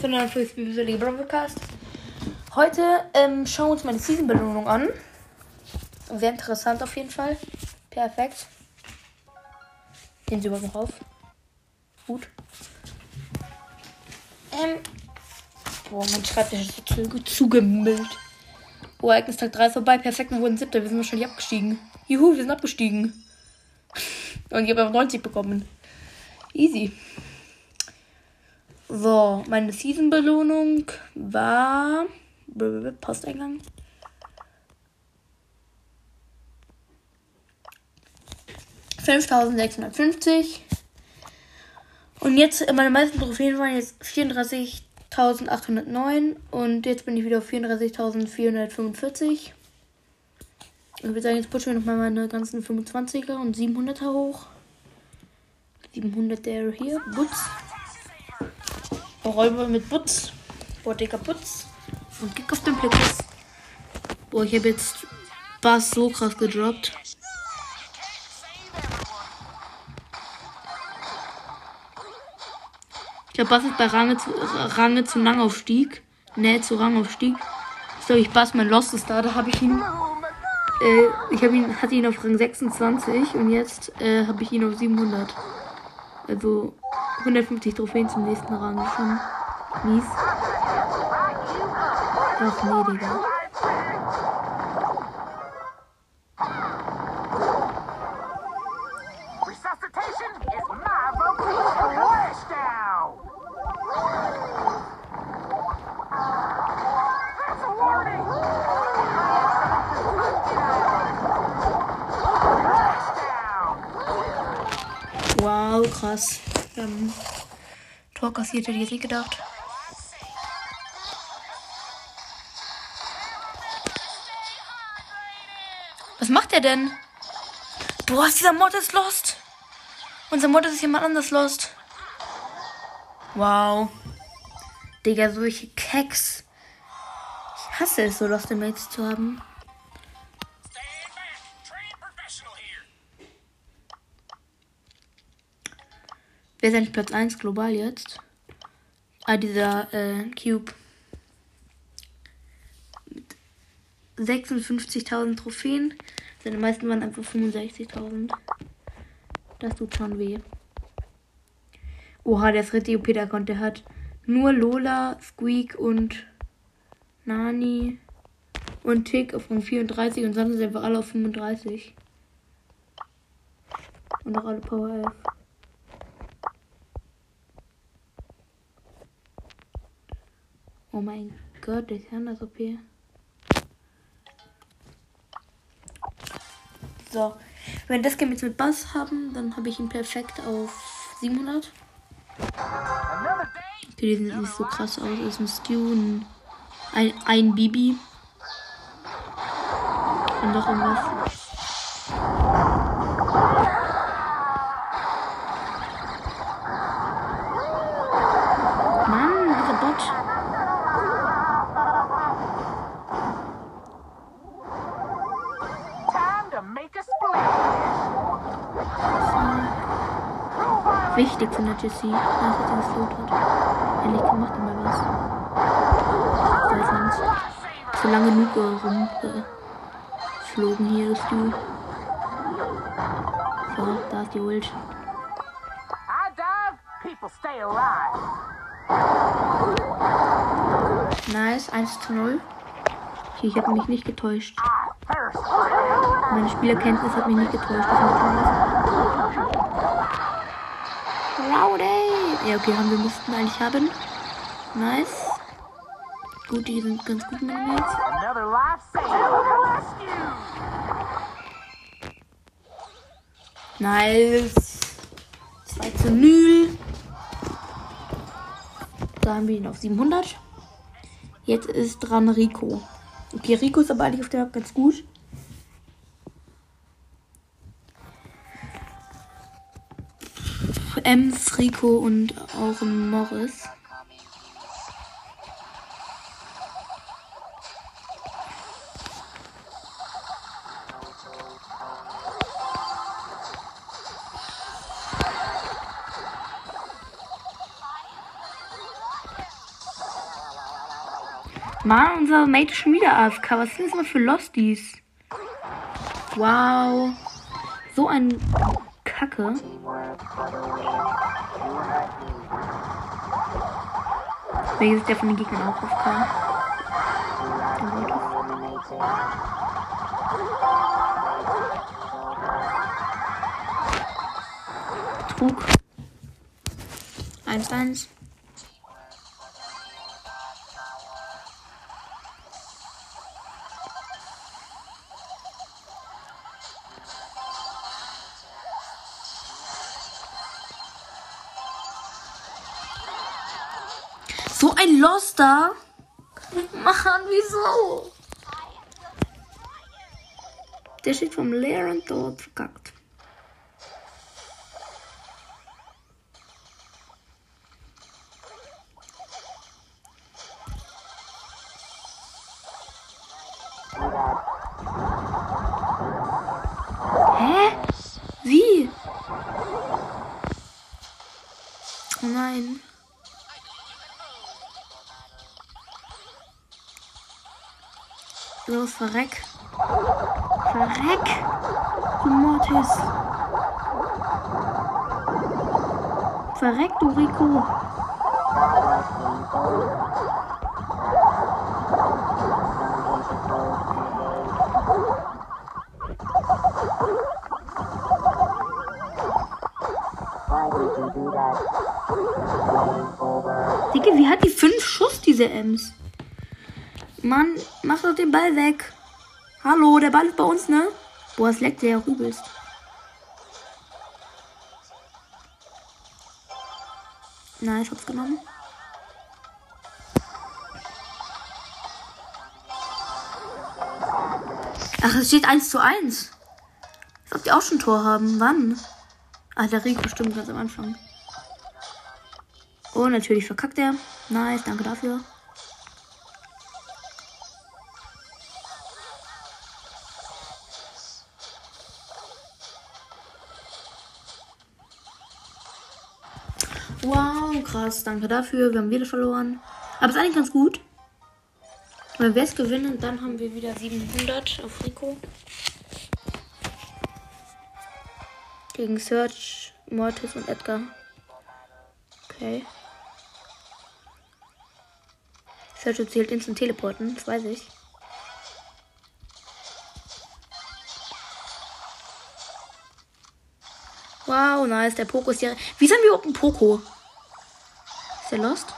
zu einer Visual Broadcast. Heute ähm, schauen wir uns meine Season-Belohnung an. Sehr interessant auf jeden Fall. Perfekt. Den sie überhaupt noch auf. Gut. Ähm. Boah, mein Schreibtisch ist so zu, zugemüllt. Oh, Ereignistag 3 ist vorbei. Perfekt, wir wurden siebter. Wir sind wahrscheinlich abgestiegen. Juhu, wir sind abgestiegen. Und ich habe einfach 90 bekommen. Easy. So, meine Season-Belohnung war. Posteingang. Fünftausendsechshundertfünfzig. Und jetzt, meine meisten Trophäen waren jetzt 34.809 und jetzt bin ich wieder auf 34.445. Ich würde sagen, jetzt pushen wir nochmal meine ganzen 25er und 700er hoch. 700er hier. Butz. Räuber mit Butz. Boah, dicker Putz. Und Kick auf den Blitz. Boah, ich habe jetzt Bass so krass gedroppt. Ich glaube, Bass ist bei Range zu, Range zu Langaufstieg. Nähe zu Rangaufstieg. Ich glaube, ich Bass mein Lost ist da. Da habe ich ihn. Äh, ich habe ihn, hatte ihn auf Rang 26 und jetzt äh, habe ich ihn auf 700. Also 150 Trophäen zum nächsten Rang. Schon mies. Ach nee, Digga. Wow, krass. Ähm, Tor kassiert hätte ich jetzt nicht gedacht. Was macht er denn? Du hast dieser Mod ist lost. Unser Mod ist jemand anders lost. Wow. Digga, solche Keks. Ich hasse es, so Lost Mates zu haben. Wer ist eigentlich Platz 1 global jetzt? Ah, dieser äh, Cube. Mit 56.000 Trophäen. Seine meisten waren einfach 65.000. Das tut schon weh. Oha, der ist richtig OP, der konnte. Der hat nur Lola, Squeak und Nani und Tick auf Rang 34 und sonst sind einfach alle auf 35. Und auch alle Power 11. Oh mein Gott, der ist anders OP. So, wenn das Game jetzt mit Bass haben, dann habe ich ihn perfekt auf 700. Okay, die sieht nicht so krass aus. Das ist ein Stew, ein, ein, ein Bibi. Und noch irgendwas. Wichtig von der Jessie, dass er das Lot hat. Endlich gemacht immer was. Da ist uns. So lange Nuke rumgeflogen hier ist du. So, da ist die Ult. Nice, 1 zu 0. Okay, ich habe mich nicht getäuscht. Meine Spielerkenntnis hat mich nicht getäuscht. Rowdy! Ja, okay, haben wir müssten eigentlich haben. Nice. Gut, die sind ganz gut mit mir jetzt. Nice. 2 zu 0. Da haben wir ihn auf 700. Jetzt ist dran Rico. Okay, Rico ist aber eigentlich auf der Map ganz gut. Ems, Rico und auch Morris. Mann, unser Mate ist schon wieder AFK. Was sind das immer für Losties? Wow. So ein Kacke. Welches der von den Gegnern auch AFK? Trug. 1-1. So ein Loster. Mann, wieso? Der steht vom Lehrern dort verkackt. Hä? Wie? Oh nein. Verreck. Verreck. Du Mortis. Verreck, du Rico. Digga, wie hat die fünf Schuss, diese Ems? Mann, mach doch den Ball weg. Hallo, der Ball ist bei uns, ne? Boah, es leckt ja übelst. Nice, hab's genommen. Ach, es steht 1 zu 1. Als ob die auch schon Tor haben. Wann? Ah, der Rico bestimmt ganz am Anfang. Oh, natürlich verkackt er. Nice, danke dafür. Wow, krass, danke dafür. Wir haben wieder verloren. Aber ist eigentlich ganz gut. Wenn wir es gewinnen, dann haben wir wieder 700 auf Rico. Gegen Search, Mortis und Edgar. Okay. Search erzählt instant teleporten, das weiß ich. Wow, nice. Der Poco ist ja. Wie sind wir ein Poco? Ist der lost?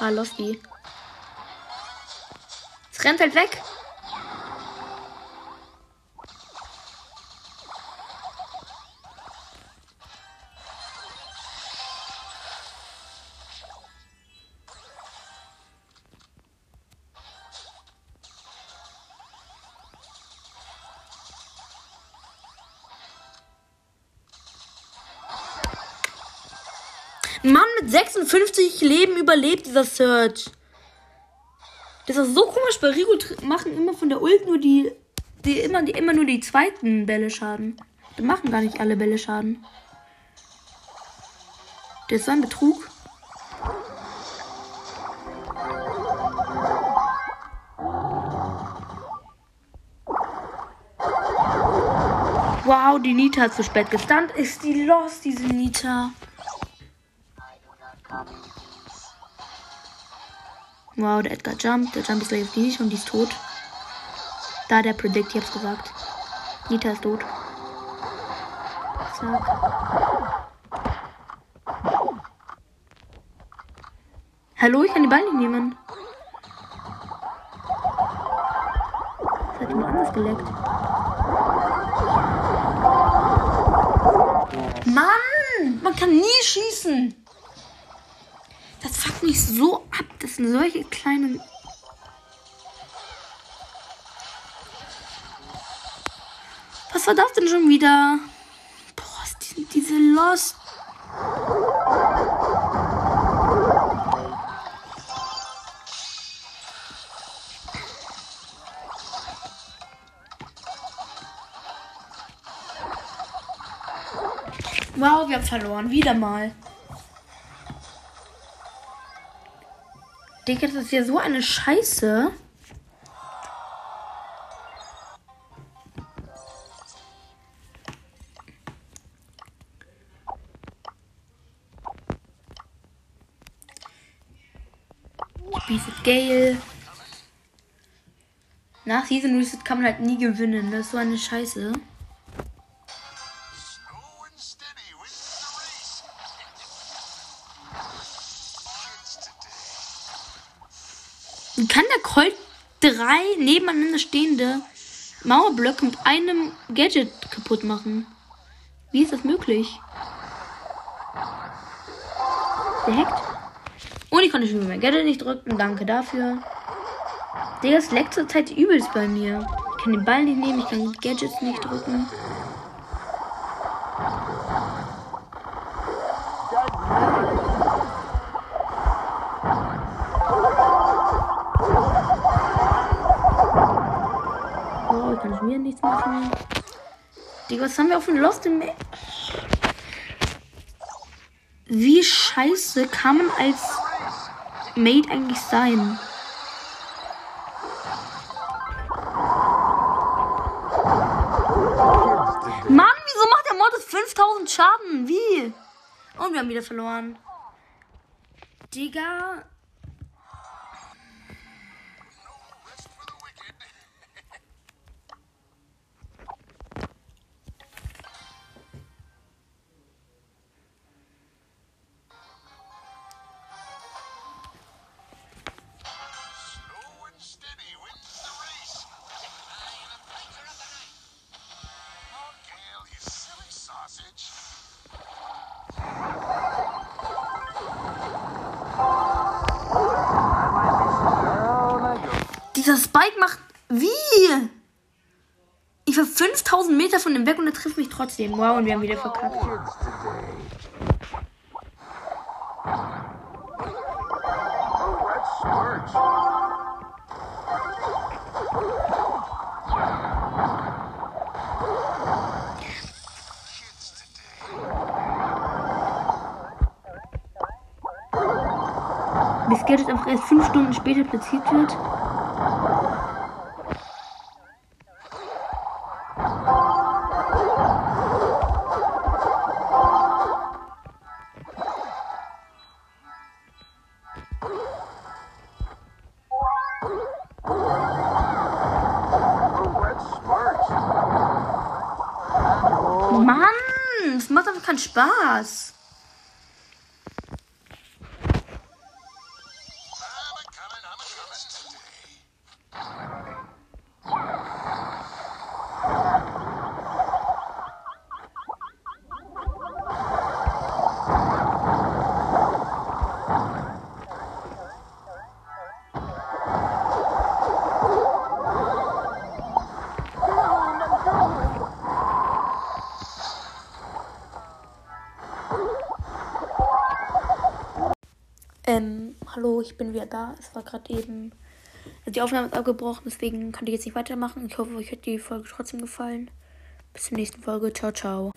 Ha, Losty. Es rennt halt weg. Mann, mit 56 Leben überlebt dieser Search. Das ist so komisch. Bei Rigo machen immer von der Ult nur die, die, immer, die immer nur die zweiten Bälle Schaden. Die machen gar nicht alle Bälle Schaden. Das ist so ein Betrug. Wow, die Nita hat zu spät gestunt. Ist die lost, diese Nita? Wow, der Edgar jumpt. Der Jump ist gleich auf die Nische und die ist tot. Da der Predict, ich hab's gesagt. Nita ist tot. Zack. Hallo, ich kann die Ball nicht nehmen. Das hat jemand anders geleckt. Mann! Man kann nie schießen! mich so ab. Das sind solche kleinen. Was war das denn schon wieder? Boah, die, diese Lost. Wow, wir haben verloren. Wieder mal. Digga, das ist ja so eine Scheiße. Bietet Gale. Nach Season Reset kann man halt nie gewinnen. Das ist so eine Scheiße. Drei nebeneinander stehende Mauerblöcke mit einem Gadget kaputt machen? Wie ist das möglich? Der hackt. Und ich konnte schon mein Gadget nicht drücken. Danke dafür. Digga, es leckt zur Zeit übelst bei mir. Ich kann den Ball nicht nehmen, ich kann Gadgets nicht drücken. Ich kann schon wieder nichts machen. Digga, was haben wir auf dem Lost im... Wie scheiße kann man als Mate eigentlich sein? Mann, wieso macht der Mortis 5000 Schaden? Wie? Und wir haben wieder verloren. Digga. Dieser Spike macht. Wie? Ich war 5000 Meter von dem weg und er trifft mich trotzdem. Wow, und wir haben wieder verkackt. Bis Gadget einfach erst 5 Stunden später platziert wird. Macht einfach keinen Spaß. Hallo, ich bin wieder da. Es war gerade eben. Also die Aufnahme ist abgebrochen, deswegen kann ich jetzt nicht weitermachen. Ich hoffe, euch hat die Folge trotzdem gefallen. Bis zur nächsten Folge. Ciao, ciao.